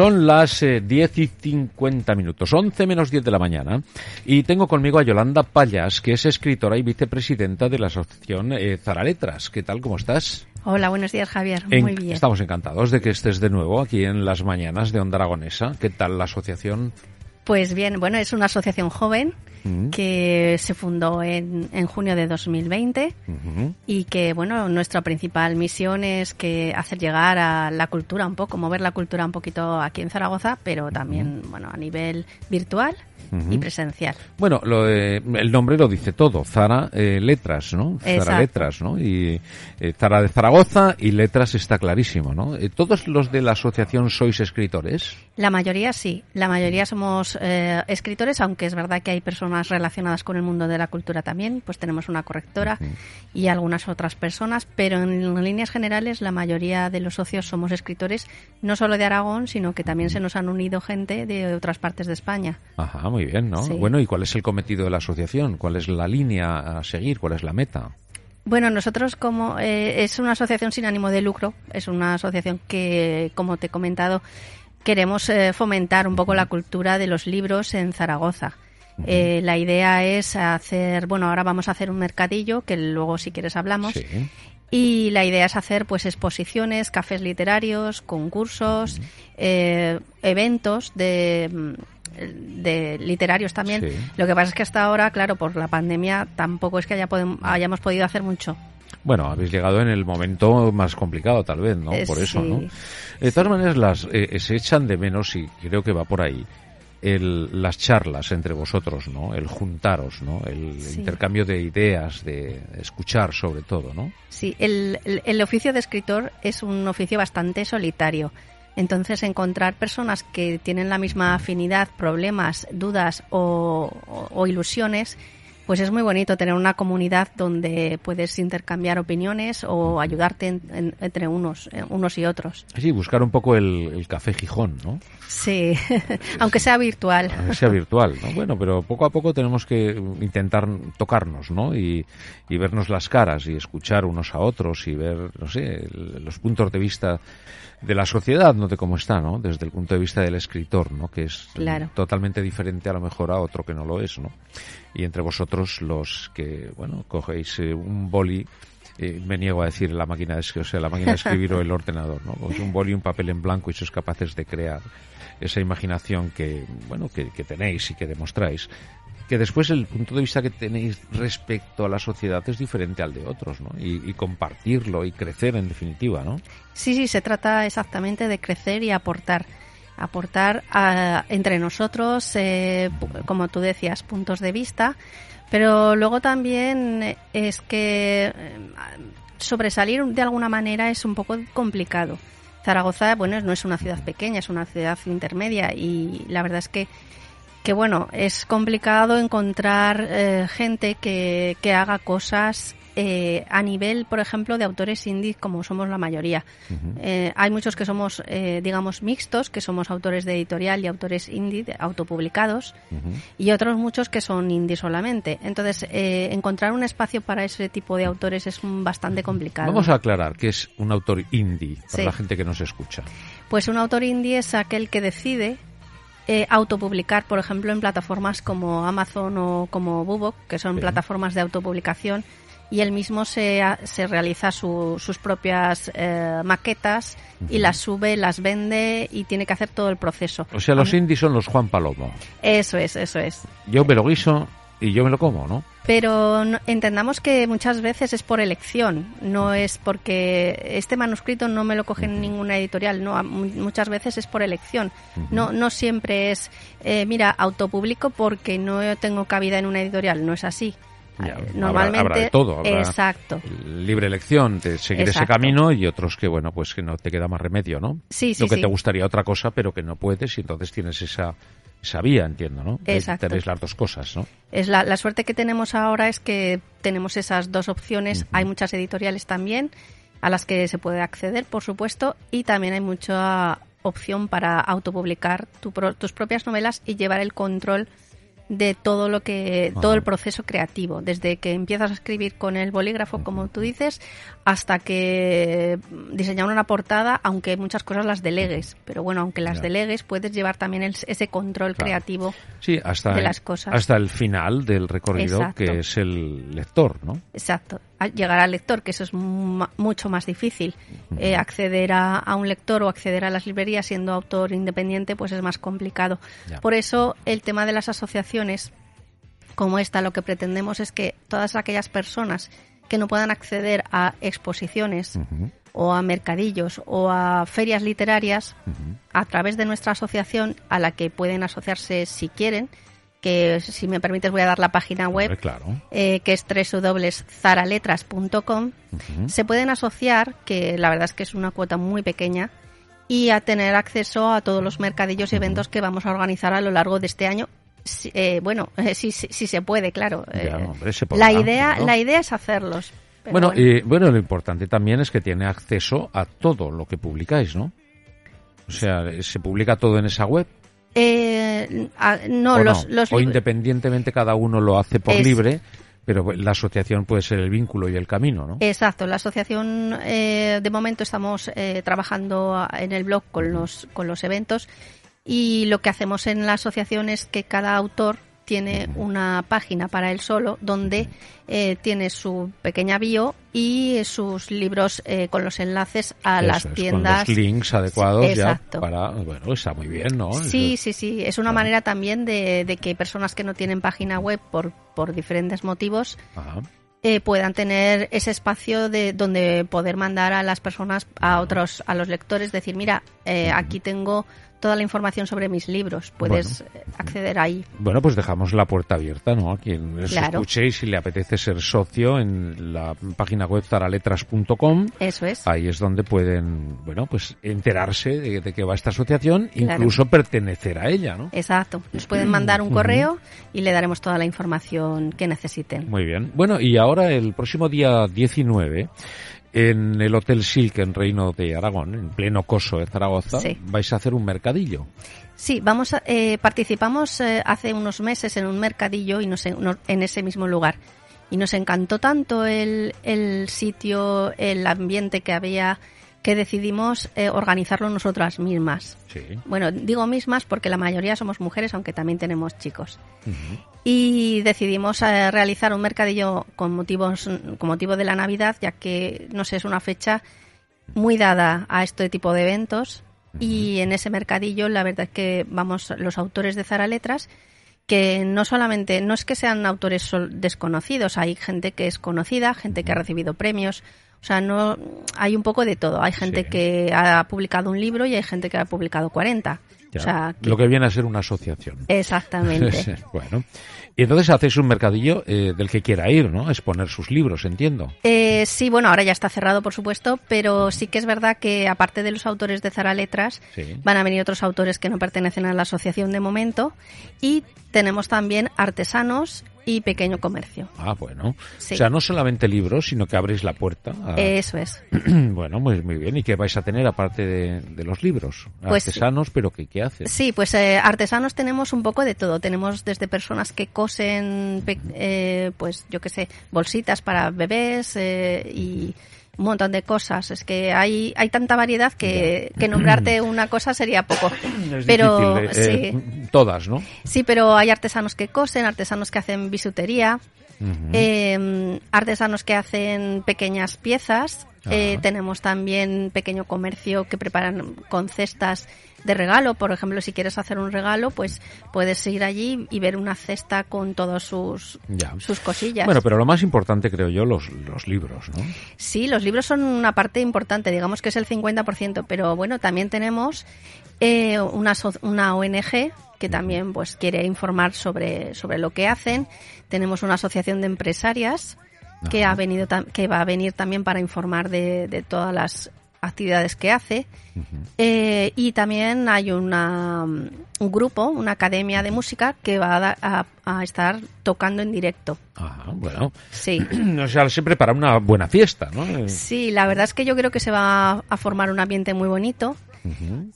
Son las eh, 10 y 50 minutos, 11 menos 10 de la mañana, y tengo conmigo a Yolanda Payas, que es escritora y vicepresidenta de la asociación eh, Zaraletras. ¿Qué tal? ¿Cómo estás? Hola, buenos días, Javier. En- Muy bien. Estamos encantados de que estés de nuevo aquí en las mañanas de Onda Aragonesa. ¿Qué tal la asociación? Pues bien, bueno, es una asociación joven Mm. que se fundó en, en junio de 2020 Ujú. y que, bueno, nuestra principal misión es que hacer llegar a la cultura un poco, mover la cultura un poquito aquí en Zaragoza, pero también, bueno, a nivel virtual y presencial. Bueno, lo de- el nombre lo dice todo. Zara eh, Letras, ¿no? Zara. Letras, ¿no? Y eh, Zara de Zaragoza y Letras está clarísimo, ¿no? Eh, ¿Todos los de la asociación sois escritores? La mayoría sí, la mayoría somos eh, escritores, aunque es verdad que hay personas relacionadas con el mundo de la cultura también, pues tenemos una correctora y algunas otras personas, pero en, en líneas generales la mayoría de los socios somos escritores, no solo de Aragón, sino que también se nos han unido gente de otras partes de España. Ajá, muy bien, ¿no? Sí. Bueno, ¿y cuál es el cometido de la asociación? ¿Cuál es la línea a seguir? ¿Cuál es la meta? Bueno, nosotros como eh, es una asociación sin ánimo de lucro, es una asociación que, como te he comentado, queremos eh, fomentar un poco la cultura de los libros en Zaragoza. Eh, la idea es hacer, bueno, ahora vamos a hacer un mercadillo que luego si quieres hablamos. Sí. Y la idea es hacer pues exposiciones, cafés literarios, concursos, eh, eventos de, mm, de literarios también. Sí. Lo que pasa es que hasta ahora, claro, por la pandemia tampoco es que haya hayamos podido hacer mucho. Bueno, habéis llegado en el momento más complicado, tal vez, ¿no? Eh, Por eso, sí. ¿no? De todas maneras, las, eh, se echan de menos, y creo que va por ahí, el, las charlas entre vosotros, ¿no? El juntaros, ¿no? El Sí. intercambio de ideas, de escuchar sobre todo, ¿no? Sí, el, el- el oficio de escritor es un oficio bastante solitario. Entonces, encontrar personas que tienen la misma afinidad, problemas, dudas o, ilusiones, pues es muy bonito tener una comunidad donde puedes intercambiar opiniones o ayudarte en- en- entre unos, eh, unos y otros. Sí, buscar un poco el, el café Gijón, ¿no? Sí, aunque sea virtual. A ver, sea virtual, ¿no? Bueno, pero poco a poco tenemos que intentar tocarnos, ¿no? Y, y vernos las caras y escuchar unos a otros y ver, no sé, los puntos de vista de la sociedad, no de cómo está, ¿no? Desde el punto de vista del escritor, ¿no? Que es Claro. totalmente diferente a lo mejor a otro que no lo es, ¿no? Y entre vosotros los que, bueno, cogéis eh, un boli eh, me niego a decir la máquina de, o sea, la máquina de escribir o el ordenador, ¿no? Cogéis un boli y un papel en blanco y sois capaces de crear esa imaginación que, bueno, que, que tenéis y que demostráis. Que después el punto de vista que tenéis respecto a la sociedad es diferente al de otros, ¿no? Y, y compartirlo y crecer en definitiva, ¿no? Sí, sí, se trata exactamente de crecer y aportar. Aportar a- entre nosotros, eh, como tú decías, puntos de vista, pero luego también es que eh, sobresalir de alguna manera es un poco complicado. Zaragoza, bueno, no es una ciudad pequeña, es una ciudad intermedia y la verdad es que que bueno, es complicado encontrar eh, gente que, que haga cosas eh, a nivel, por ejemplo, de autores indie, como somos la mayoría. Eh, hay muchos que somos, eh, digamos, mixtos, que somos autores de editorial y autores indie, autopublicados, y otros muchos que son indie solamente. Entonces, eh, encontrar un espacio para ese tipo de autores es bastante complicado. Vamos a aclarar que es un autor indie para Sí. la gente que nos escucha. Pues un autor indie es aquel que decide eh, autopublicar, por ejemplo, en plataformas como Amazon o como Bubok, que son Sí. plataformas de autopublicación, y él mismo se, se realiza su- sus propias eh, maquetas y las sube, las vende y tiene que hacer todo el proceso. O sea, los indies son los Juan Palomo. Eso es, eso es. Yo me lo guiso y yo me lo como, ¿no? pero no- entendamos que muchas veces es por elección, no es porque este manuscrito no me lo coge en ninguna editorial, no, muchas veces es por elección. No, no siempre es, eh, mira, autopublico porque no tengo cabida en una editorial, no es así. Ya, Eh, habrá- Normalmente, habrá de todo, habrá- exacto. libre elección de seguir ese camino y otros que, bueno, pues que no te queda más remedio, ¿no? Sí, sí, Lo que sí. te gustaría otra cosa, pero que no puedes y entonces tienes esa, esa vía, entiendo, ¿no? Exacto. Tenéis las dos cosas, ¿no? Es la, la suerte que tenemos ahora es que tenemos esas dos opciones. Hay muchas editoriales también a las que se puede acceder, por supuesto, y también hay mucha opción para autopublicar tu pro- tus propias novelas y llevar el control de todo lo que todo el proceso creativo, desde que empiezas a escribir con el bolígrafo, como tú dices, hasta que diseñar una portada, aunque muchas cosas las delegues, pero bueno, aunque las Ya. delegues, puedes llevar también el- ese control Claro. creativo. Sí, hasta, de las cosas. hasta el final del recorrido, Exacto. que es el lector, ¿no? Exacto. Llegar al lector, que eso es mu- mucho más difícil. Eh, acceder a, a un lector o acceder a las librerías siendo autor independiente, pues es más complicado. Ya. Por eso el tema de las asociaciones como esta, lo que pretendemos es que todas aquellas personas que no puedan acceder a exposiciones o a mercadillos o a ferias literarias, a través de nuestra asociación, a la que pueden asociarse si quieren, que si me permites voy a dar la página web, Hombre, claro. eh, que es www.zaraletras.com, se pueden asociar, que la verdad es que es una cuota muy pequeña, y a tener acceso a todos los mercadillos y eventos que vamos a organizar a lo largo de este año. Si- eh, bueno, si, si, si se puede, claro. Ya, Eh, hombre, se podrá, la idea, ¿no? la idea es hacerlos. pero Bueno, bueno. y, bueno, lo importante también es que tiene acceso a todo lo que publicáis, ¿no? O sea, ¿se publica todo en esa web? Eh, a- no, o los, no? los o independientemente cada uno lo hace por Es- libre, pero la asociación puede ser el vínculo y el camino, ¿no? Exacto, la asociación eh, de momento estamos eh, trabajando en el blog con los, con los eventos y lo que hacemos en la asociación es que cada autor tiene una página para él solo donde eh, tiene su pequeña bio y sus libros eh, con los enlaces a Eso las es, con tiendas. los links adecuados Sí, ya para, bueno, está muy bien, ¿no? Sí, Eso- sí, sí. Es una manera también de, de que personas que no tienen página web por, por diferentes motivos Ajá. eh, puedan tener ese espacio de donde poder mandar a las personas, a otros, a los lectores, decir, mira, eh, aquí tengo toda la información sobre mis libros, puedes eh, acceder ahí. Bueno, pues dejamos la puerta abierta, ¿no? A quien os Claro. escuche y si le apetece ser socio en la página web zaraletras.com. Eso es. Ahí es donde pueden, bueno, pues enterarse de, de qué va esta asociación, Claro. incluso pertenecer a ella, ¿no? Exacto. Nos pueden mandar un correo y le daremos toda la información que necesiten. Muy bien. Bueno, y ahora el próximo día 19, en el Hotel Silk en Reino de Aragón, en pleno coso de Zaragoza, Sí. vais a hacer un mercadillo. Sí, vamos a- eh, participamos eh, hace unos meses en un mercadillo y nos en, no- en ese mismo lugar. Y nos encantó tanto el, el sitio, el ambiente que había, que decidimos eh, organizarlo nosotras mismas. Sí. Bueno, digo mismas porque la mayoría somos mujeres, aunque también tenemos chicos. Y decidimos eh, realizar un mercadillo con motivos, con motivo de la Navidad, ya que, no sé, es una fecha muy dada a este tipo de eventos. Y en ese mercadillo, la verdad es que vamos los autores de Zara Letras, que no solamente, no es que sean autores desconocidos, hay gente que es conocida, gente que ha recibido premios. O sea, no hay un poco de todo. Hay gente Sí. que ha publicado un libro y hay gente que ha publicado 40. Ya. O sea, que- Lo que viene a ser una asociación. Exactamente. bueno. Y entonces hacéis un mercadillo eh, del que quiera ir, ¿no? Exponer sus libros, entiendo. Eh, sí, bueno, ahora ya está cerrado, por supuesto, pero sí que es verdad que aparte de los autores de Zara Letras, Sí. van a venir otros autores que no pertenecen a la asociación de momento y tenemos también artesanos y pequeño comercio. Ah, bueno. Sí. O sea, no solamente libros, sino que abréis la puerta. a- Eso es. bueno, muy, muy bien. ¿Y qué vais a tener aparte de, de los libros? Pues- Artesanos, pero ¿qué, Sí, pues eh, artesanos tenemos un poco de todo. Tenemos desde personas que cosen, eh, pues yo qué sé, bolsitas para bebés eh, y un montón de cosas. Es que hay, hay tanta variedad que, que nombrarte una cosa sería poco. Es pero difícil, eh, sí, eh, todas, ¿no? sí, pero hay artesanos que cosen, artesanos que hacen bisutería, Eh, artesanos que hacen pequeñas piezas. eh, tenemos también pequeño comercio que preparan con cestas de regalo. Por ejemplo, si quieres hacer un regalo, pues puedes ir allí y ver una cesta con todos sus, Ya. sus cosillas. Bueno, pero lo más importante creo yo, los, los libros, ¿no? Sí, los libros son una parte importante, digamos que es el 50%, pero bueno, también tenemos eh, una, una ONG que también pues quiere informar sobre, sobre lo que hacen. Tenemos una asociación de empresarias que Ajá. ha venido que va a venir también para informar de, de todas las actividades que hace. Eh, y también hay una, un grupo, una academia de música que va a, da- a- a estar tocando en directo. Ajá, bueno. Sí. O sea, siempre para una buena fiesta, ¿no? Sí, la verdad es que yo creo que se va a formar un ambiente muy bonito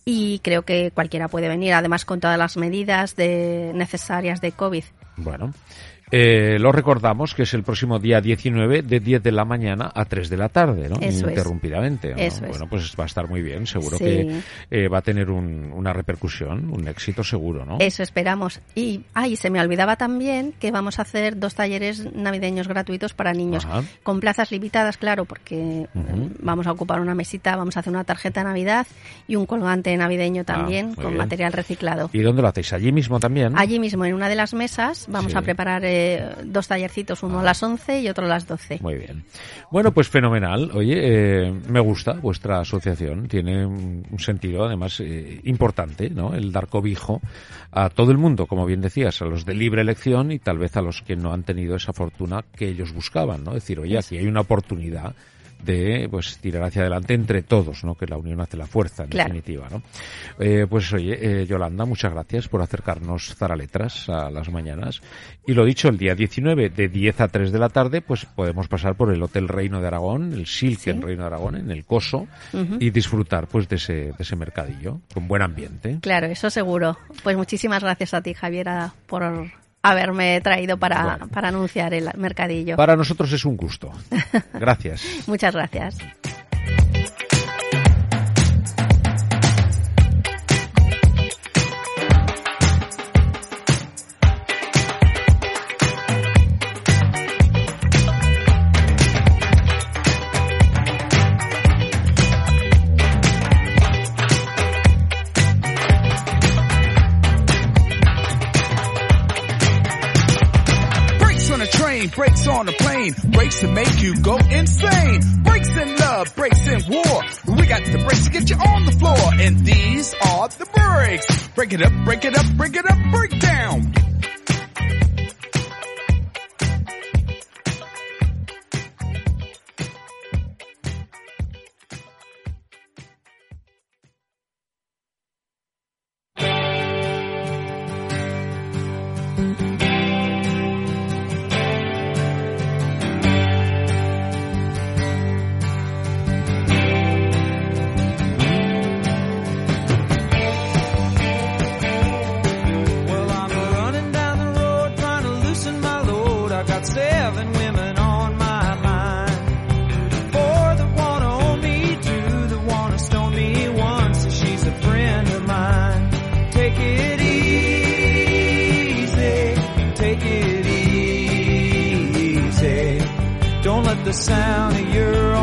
y creo que cualquiera puede venir, además con todas las medidas de, necesarias de COVID. Bueno, eh, lo recordamos que es el próximo día 19 de 10 de la mañana a 3 de la tarde, ¿no? Eso. ¿no? Eso es. Bueno, pues va a estar muy bien, seguro Sí. que eh, va a tener un- una repercusión, un éxito seguro, ¿no? Eso esperamos. Y, ay, se me olvidaba también que vamos a hacer dos talleres navideños gratuitos para niños, Ajá. con plazas limitadas, claro, porque eh, vamos a ocupar una mesita, vamos a hacer una tarjeta de Navidad y un colgante navideño también Ah, muy con bien. material reciclado. ¿Y dónde lo hacéis? ¿Allí mismo también? Allí mismo, en una de las mesas, vamos Sí. a preparar eh, dos tallercitos, uno a las 11 y otro a las 12. Muy bien. Bueno, pues fenomenal. Oye, eh, me gusta vuestra asociación. Tiene un, sentido, además, eh, importante, ¿no? El dar cobijo a todo el mundo, como bien decías, a los de libre elección y tal vez a los que no han tenido esa fortuna que ellos buscaban, ¿no? Decir, oye, aquí hay una oportunidad de pues tirar hacia adelante entre todos, ¿no? Que la unión hace la fuerza, en Claro. definitiva, ¿no? Eh, pues oye, eh, Yolanda, muchas gracias por acercarnos Zaraletras a las mañanas. Y lo dicho, el día 19 de 10 a 3 de la tarde, pues podemos pasar por el Hotel Reino de Aragón, el Silken Reino de Aragón, en el Coso, y disfrutar pues de ese, de ese mercadillo, con buen ambiente. Claro, eso seguro. Pues muchísimas gracias a ti, Javiera, por haberme traído para, Bueno. para anunciar el mercadillo. Para nosotros es un gusto. Gracias. Muchas gracias. On brakes on a plane, brakes to make you go insane. Brakes in love, brakes in war. We got the brakes to get you on the floor, and these are the brakes. Break it up, break it up, break it up, break down. Got seven women on my mind. Four that wanna own me, two that wanna stone me, one says she's a friend of mine. Take it easy, take it easy. Don't let the sound of your